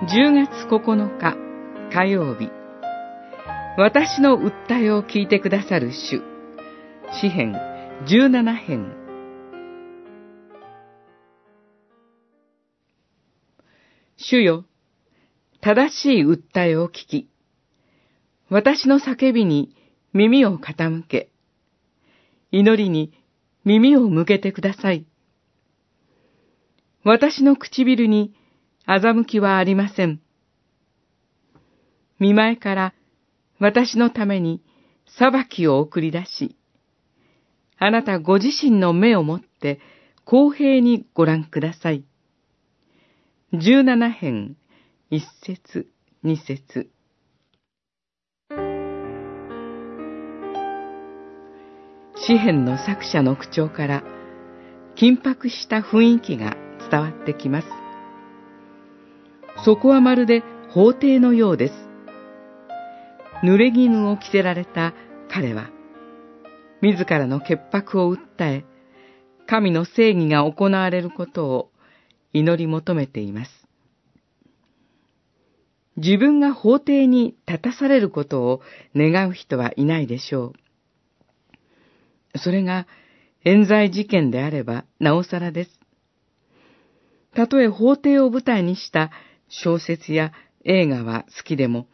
10月9日火曜日。私の訴えを聞いてくださる主。詩編17編。主よ正しい訴えを聞き。私の叫びに耳を傾け。祈りに耳を向けてください。私の唇に欺きはありません。見前から私のために裁きを送り出し、あなたご自身の目をもって公平にご覧ください。十七編、一節、二節。詩篇の作者の口調から緊迫した雰囲気が伝わってきます。そこはまるで法廷のようです。濡れ衣を着せられた彼は、自らの潔白を訴え、神の正義が行われることを祈り求めています。自分が法廷に立たされることを願う人はいないでしょう。それが冤罪事件であればなおさらです。たとえ法廷を舞台にした小説や映画は好きでも、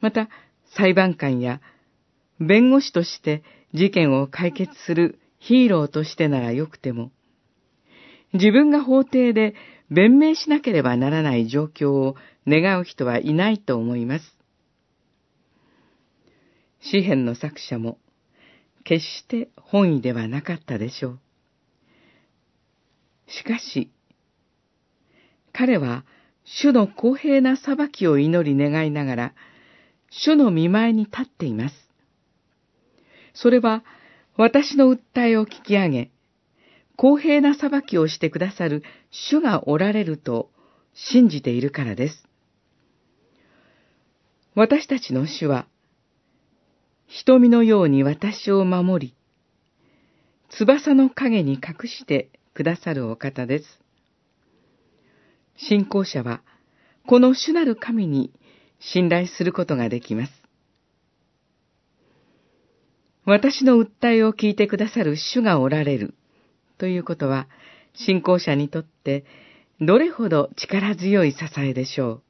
また裁判官や弁護士として事件を解決するヒーローとしてならよくても、自分が法廷で弁明しなければならない状況を願う人はいないと思います。詩篇の作者も決して本意ではなかったでしょう。しかし、彼は主の公平な裁きを祈り願いながら、主の見前に立っています。それは、私の訴えを聞き上げ、公平な裁きをしてくださる主がおられると信じているからです。私たちの主は、瞳のように私を守り、翼の影に隠してくださるお方です。信仰者は、この主なる神に信頼することができます。私の訴えを聞いてくださる主がおられるということは、信仰者にとってどれほど力強い支えでしょう。